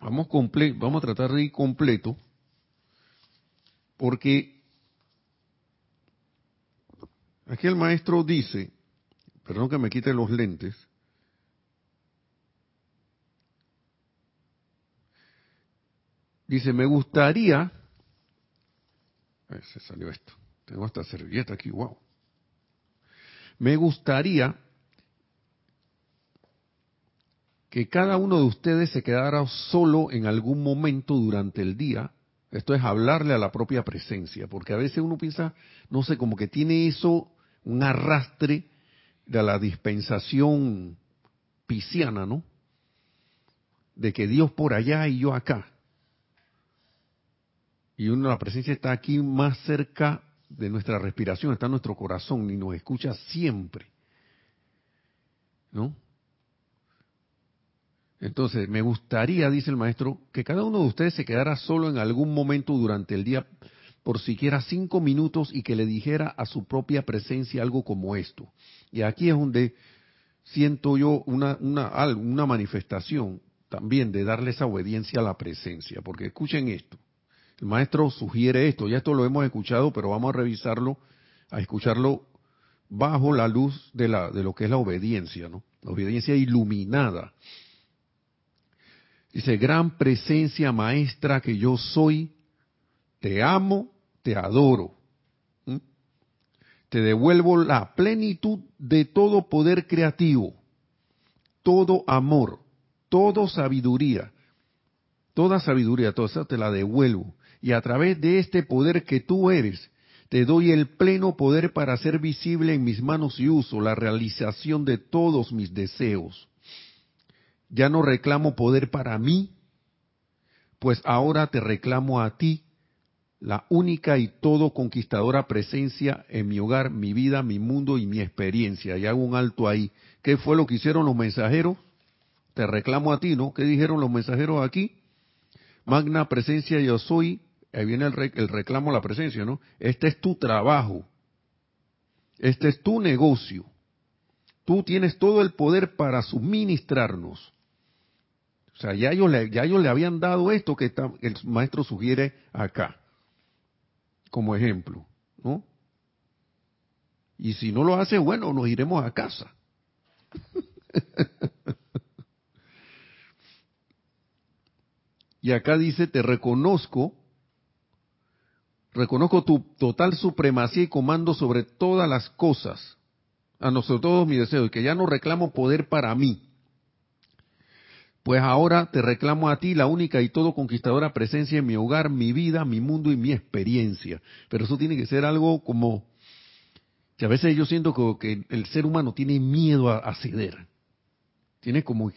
vamos, vamos a tratar de ir completo. Porque Aquí el maestro dice, perdón que me quite los lentes, dice, me gustaría, se salió esto, tengo esta servilleta aquí, wow, me gustaría que cada uno de ustedes se quedara solo en algún momento durante el día. Esto es hablarle a la propia presencia, porque a veces uno piensa, no sé, como que tiene eso un arrastre de la dispensación pisciana, ¿no? De que Dios por allá y yo acá. Y uno, la presencia está aquí más cerca de nuestra respiración, está en nuestro corazón y nos escucha siempre. ¿No? Entonces, me gustaría, dice el maestro, que cada uno de ustedes se quedara solo en algún momento durante el día por siquiera cinco minutos y que le dijera a su propia presencia algo como esto. Y aquí es donde siento yo una, una, una manifestación también de darle esa obediencia a la presencia, porque escuchen esto. El maestro sugiere esto, ya esto lo hemos escuchado, pero vamos a revisarlo, a escucharlo bajo la luz de, la, de lo que es la obediencia, ¿no? La obediencia iluminada. Dice, gran presencia maestra que yo soy, te amo, te adoro. Te devuelvo la plenitud de todo poder creativo, todo amor, toda sabiduría, toda sabiduría, toda esa te la devuelvo. Y a través de este poder que tú eres, te doy el pleno poder para hacer visible en mis manos y uso la realización de todos mis deseos. Ya no reclamo poder para mí, pues ahora te reclamo a ti la única y todo conquistadora presencia en mi hogar, mi vida, mi mundo y mi experiencia. Y hago un alto ahí. ¿Qué fue lo que hicieron los mensajeros? Te reclamo a ti, ¿no? ¿Qué dijeron los mensajeros aquí? Magna presencia yo soy. Ahí viene el, el reclamo a la presencia, ¿no? Este es tu trabajo. Este es tu negocio. Tú tienes todo el poder para suministrarnos. O sea, ya ellos, le, ya ellos le habían dado esto que el maestro sugiere acá como ejemplo, ¿no? Y si no lo hace, bueno, nos iremos a casa. *laughs* y acá dice, te reconozco, reconozco tu total supremacía y comando sobre todas las cosas, a nosotros todos mis deseos, y que ya no reclamo poder para mí, pues ahora te reclamo a ti la única y todo conquistadora presencia en mi hogar, mi vida, mi mundo y mi experiencia. Pero eso tiene que ser algo como que a veces yo siento que, el ser humano tiene miedo a, ceder. Tiene como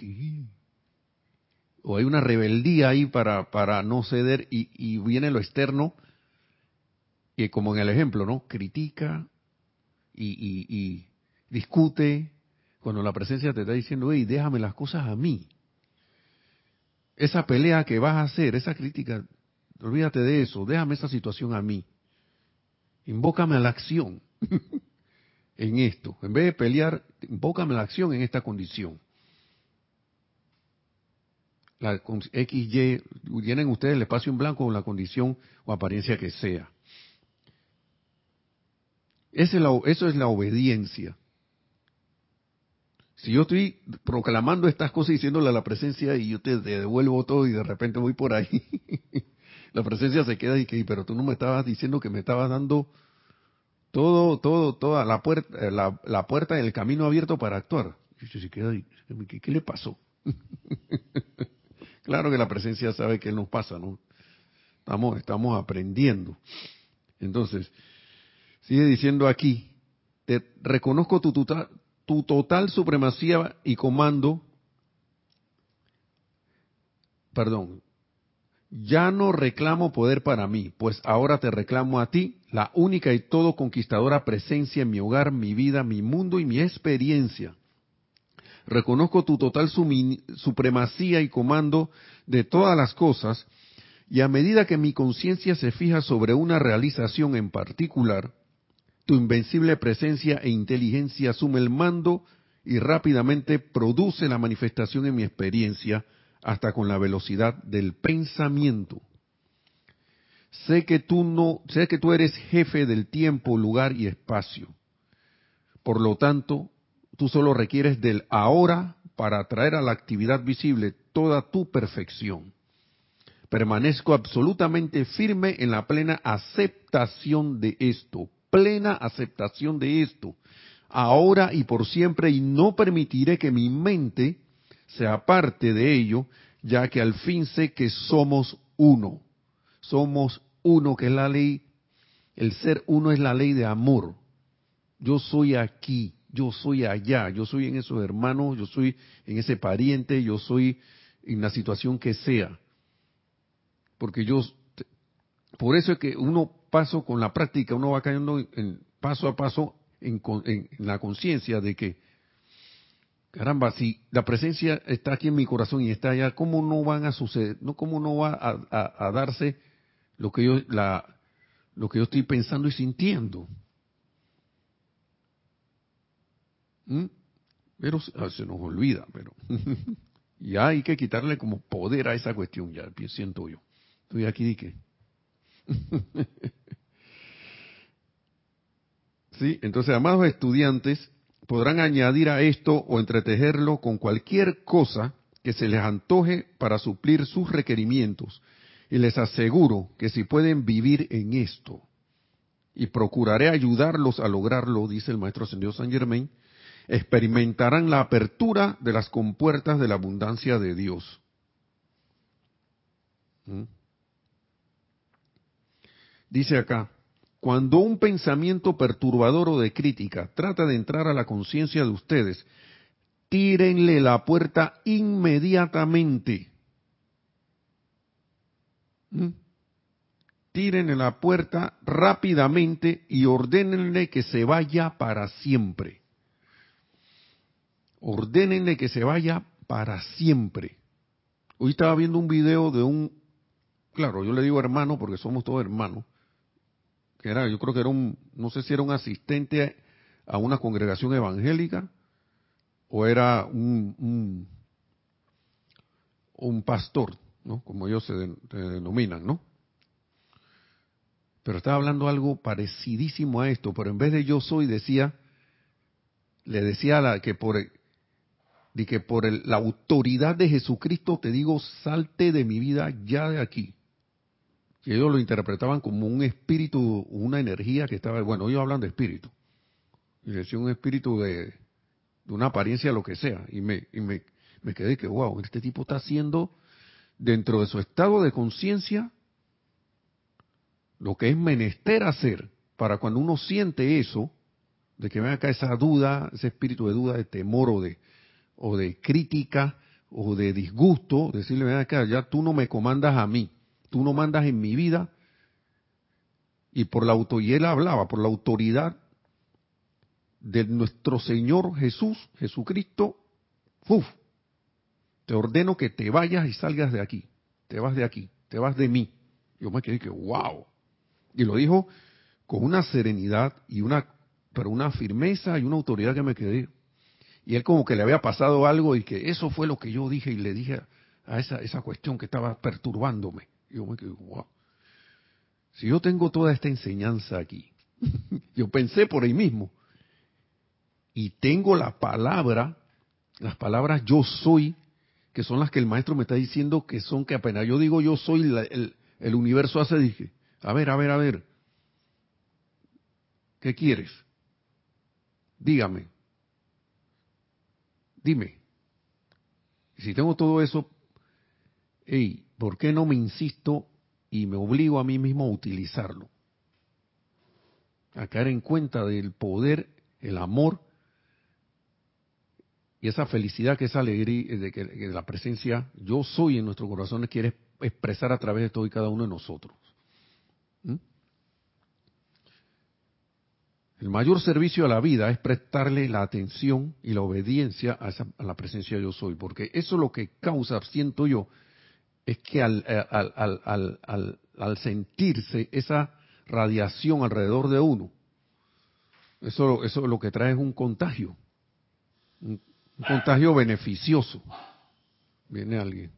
o hay una rebeldía ahí para, para no ceder y, y viene lo externo, y como en el ejemplo, ¿no? Critica y discute cuando la presencia te está diciendo, hey, déjame las cosas a mí esa pelea que vas a hacer, esa crítica, olvídate de eso, déjame esa situación a mí. Invócame a la acción *laughs* en esto. En vez de pelear, invócame a la acción en esta condición. La XY, llenen ustedes el espacio en blanco con la condición o apariencia que sea. Eso es la obediencia. Si yo estoy proclamando estas cosas diciéndole a la presencia y yo te devuelvo todo y de repente voy por ahí, *laughs* la presencia se queda y que, pero tú no me estabas diciendo que me estabas dando todo, todo, toda la puerta, eh, la, la puerta el camino abierto para actuar. Y se queda y, ¿qué, ¿qué le pasó? *laughs* claro que la presencia sabe qué nos pasa, ¿no? Estamos, estamos aprendiendo. Entonces, sigue diciendo aquí, te reconozco tu, tu total supremacía y comando, perdón, ya no reclamo poder para mí, pues ahora te reclamo a ti, la única y todo conquistadora presencia en mi hogar, mi vida, mi mundo y mi experiencia. Reconozco tu total supremacía y comando de todas las cosas, y a medida que mi conciencia se fija sobre una realización en particular, tu invencible presencia e inteligencia asume el mando y rápidamente produce la manifestación en mi experiencia hasta con la velocidad del pensamiento. Sé que tú no, sé que tú eres jefe del tiempo, lugar y espacio. Por lo tanto, tú solo requieres del ahora para traer a la actividad visible toda tu perfección. Permanezco absolutamente firme en la plena aceptación de esto, plena aceptación de esto, ahora y por siempre, y no permitiré que mi mente se aparte de ello, ya que al fin sé que somos uno. Somos uno, que es la ley, el ser uno es la ley de amor. Yo soy aquí, yo soy allá, yo soy en esos hermanos, yo soy en ese pariente, yo soy en la situación que sea. Porque yo, por eso es que uno paso con la práctica, uno va cayendo en, paso a paso en, la conciencia de que, caramba, si la presencia está aquí en mi corazón y está allá, ¿cómo no van a suceder? No, ¿Cómo no va a, darse lo que yo, la, lo que yo estoy pensando y sintiendo. ¿Mm? Pero ah, se nos olvida, pero *laughs* ya hay que quitarle como poder a esa cuestión, ya siento yo. Estoy aquí de que. *laughs* sí, entonces, amados estudiantes, podrán añadir a esto o entretejerlo con cualquier cosa que se les antoje para suplir sus requerimientos. Y les aseguro que si pueden vivir en esto, y procuraré ayudarlos a lograrlo, dice el maestro ascendido San Germain, experimentarán la apertura de las compuertas de la abundancia de Dios. ¿Mm? Dice acá, cuando un pensamiento perturbador o de crítica trata de entrar a la conciencia de ustedes, tírenle la puerta inmediatamente. ¿Mm? Tírenle la puerta rápidamente y ordénenle que se vaya para siempre. Ordénenle que se vaya para siempre. Hoy estaba viendo un video de un, claro, yo le digo hermano porque somos todos hermanos, que era, yo creo que era un, no sé si era un asistente a una congregación evangélica o era un, un, pastor, ¿no? Como ellos se, denominan, ¿no? Pero estaba hablando algo parecidísimo a esto, pero en vez de yo soy decía, le decía la, que por de que por la autoridad de Jesucristo te digo, salte de mi vida ya de aquí que ellos lo interpretaban como un espíritu, una energía que estaba, bueno, ellos hablan de espíritu, y decía un espíritu de, de una apariencia, lo que sea, y me, y me, me quedé que, wow, este tipo está haciendo dentro de su estado de conciencia lo que es menester hacer para cuando uno siente eso, de que venga acá esa duda, ese espíritu de duda, de temor o de, o de crítica o de disgusto, decirle, ven acá, ya tú no me comandas a mí, tú no mandas en mi vida. Y por la autoridad, y él hablaba, por la autoridad de nuestro Señor Jesús, Jesucristo, uf, te ordeno que te vayas y salgas de aquí, te vas de aquí, te vas de mí. Yo me quedé que, wow. Y lo dijo con una serenidad y una, pero una firmeza y una autoridad que me quedé. Y él como que le había pasado algo y que eso fue lo que yo dije y le dije a esa, esa cuestión que estaba perturbándome. Yo me quedo, wow. Si yo tengo toda esta enseñanza aquí, *laughs* yo pensé por ahí mismo, y tengo la palabra, las palabras yo soy, que son las que el maestro me está diciendo que son que apenas yo digo yo soy, el, el universo hace, dije, a ver, a ver, a ver, ¿qué quieres? Dígame, dime. Si tengo todo eso, hey, ¿por qué no me insisto y me obligo a mí mismo a utilizarlo? A caer en cuenta del poder, el amor y esa felicidad que esa alegría de que, la presencia yo soy en nuestros corazones quiere expresar a través de todo y cada uno de nosotros. ¿Mm? El mayor servicio a la vida es prestarle la atención y la obediencia a, a la presencia yo soy, porque eso es lo que causa, siento yo, es que al, eh, al, al, al, sentirse esa radiación alrededor de uno, eso, eso lo que trae es un contagio, un, contagio beneficioso. Viene alguien,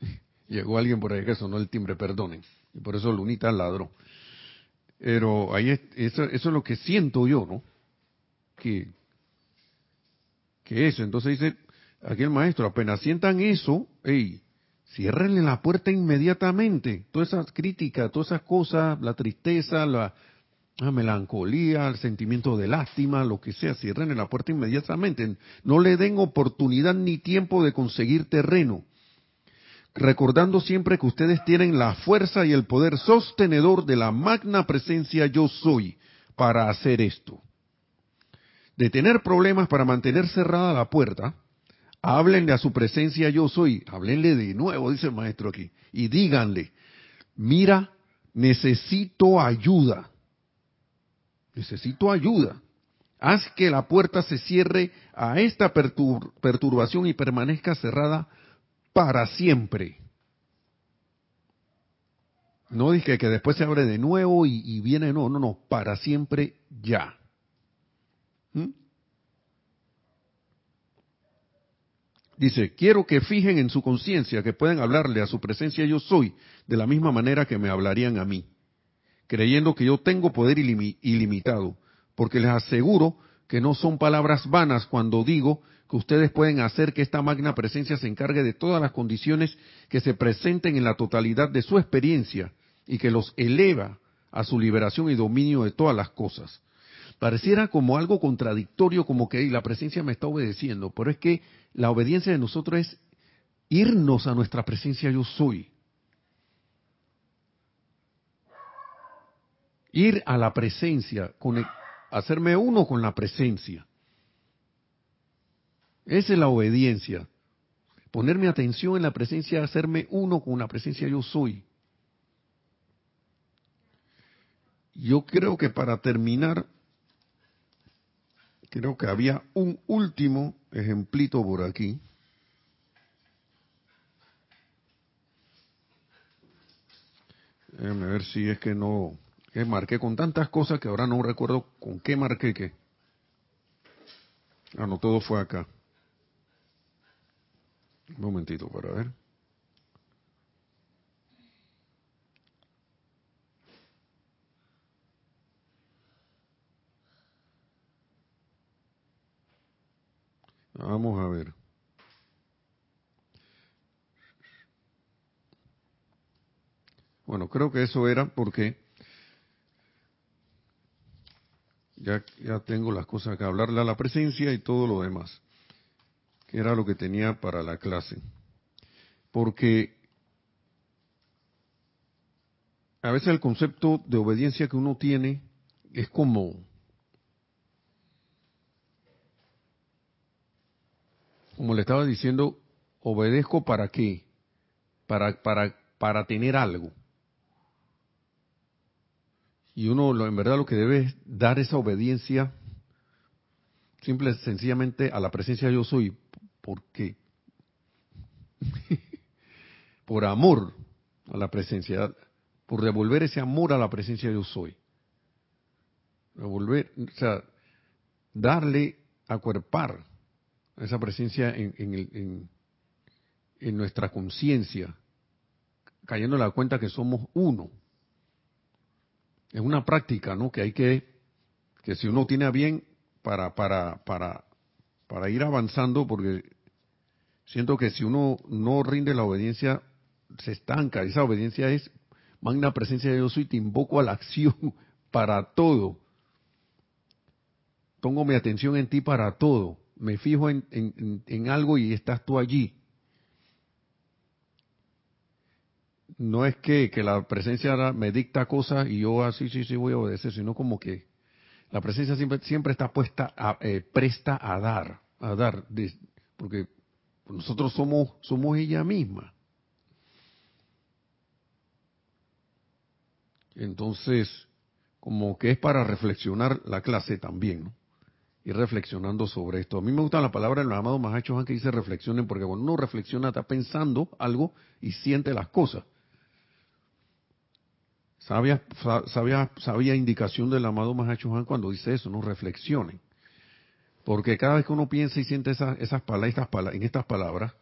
*laughs* llegó alguien por ahí que sonó el timbre, perdonen, y por eso Lunita ladró. Pero ahí eso, eso es lo que siento yo, ¿no? Que, que eso, entonces dice aquí el maestro, apenas sientan eso, hey, ciérrenle la puerta inmediatamente. Todas esas críticas, todas esas cosas, la tristeza, la, melancolía, el sentimiento de lástima, lo que sea, ciérrenle la puerta inmediatamente. No le den oportunidad ni tiempo de conseguir terreno. Recordando siempre que ustedes tienen la fuerza y el poder sostenedor de la magna presencia yo soy para hacer esto. De tener problemas para mantener cerrada la puerta, Háblenle a su presencia yo soy, háblenle de nuevo, dice el maestro aquí, y díganle, mira, necesito ayuda, necesito ayuda. Haz que la puerta se cierre a esta perturbación y permanezca cerrada para siempre. No dije que después se abre de nuevo y, viene, no, no, no, para siempre ya. ¿Mm? Dice, quiero que fijen en su conciencia que pueden hablarle a su presencia yo soy de la misma manera que me hablarían a mí, creyendo que yo tengo poder ilimitado, porque les aseguro que no son palabras vanas cuando digo que ustedes pueden hacer que esta magna presencia se encargue de todas las condiciones que se presenten en la totalidad de su experiencia y que los eleva a su liberación y dominio de todas las cosas. Pareciera como algo contradictorio, como que la presencia me está obedeciendo, pero es que la obediencia de nosotros es irnos a nuestra presencia yo soy. Ir a la presencia, hacerme uno con la presencia. Esa es la obediencia. Poner mi atención en la presencia, hacerme uno con la presencia yo soy. Yo creo que para terminar, creo que había un último ejemplito por aquí. Déjame ver si es que no, que marqué con tantas cosas que ahora no recuerdo con qué marqué que. Ah, no, todo fue acá. Un momentito para ver. Vamos a ver. Bueno, creo que eso era porque ya, ya tengo las cosas que hablarle a la presencia y todo lo demás que era lo que tenía para la clase. Porque a veces el concepto de obediencia que uno tiene es como como le estaba diciendo, obedezco para qué? Para para para tener algo. Y uno en verdad lo que debe es dar esa obediencia simple sencillamente a la presencia de yo soy ¿Por qué? *laughs* por amor a la presencia, por devolver ese amor a la presencia de yo soy. Devolver, o sea, darle, acuerpar esa presencia en, en, en nuestra conciencia, cayendo en la cuenta que somos uno. Es una práctica, ¿no? Que hay que, que si uno tiene a bien para, para, para, para ir avanzando, porque siento que si uno no rinde la obediencia, se estanca. Esa obediencia es magna presencia de Dios y te invoco a la acción *laughs* para todo. Pongo mi atención en ti para todo. Me fijo en, en, algo y estás tú allí. No es que, la presencia me dicta cosas y yo así, sí, sí voy a obedecer, sino como que la presencia siempre, siempre está puesta, a, eh, presta a dar, a dar, porque nosotros somos, somos ella misma. Entonces, como que es para reflexionar la clase también, ¿no? Ir reflexionando sobre esto. A mí me gusta la palabra del amado Mahacho que dice reflexionen, porque cuando uno reflexiona está pensando algo y siente las cosas. Sabia, sabia, sabia indicación del amado Mahacho cuando dice eso, no reflexionen. Porque cada vez que uno piensa y siente esas, esas palabras, en estas palabras,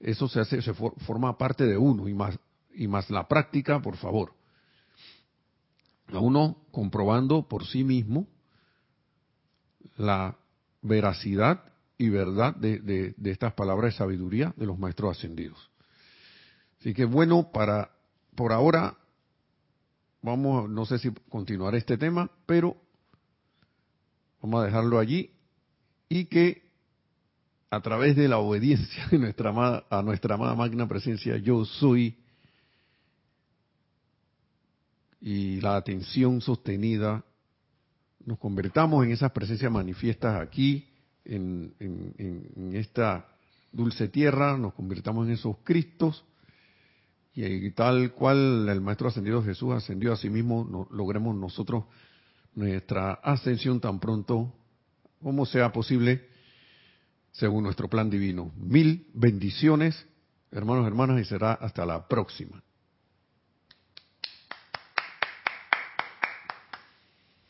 eso se hace, se forma parte de uno y más, y más la práctica, por favor. A uno comprobando por sí mismo la veracidad y verdad de, estas palabras de sabiduría de los maestros ascendidos. Así que bueno, para por ahora vamos, no sé si continuar este tema, pero vamos a dejarlo allí y que a través de la obediencia de nuestra a nuestra amada magna presencia yo soy y la atención sostenida nos convertamos en esas presencias manifiestas aquí en, esta dulce tierra nos convertamos en esos Cristos y tal cual el Maestro Ascendido Jesús ascendió a sí mismo, logremos nosotros nuestra ascensión tan pronto como sea posible según nuestro plan divino. Mil bendiciones, hermanos, hermanas, y será hasta la próxima.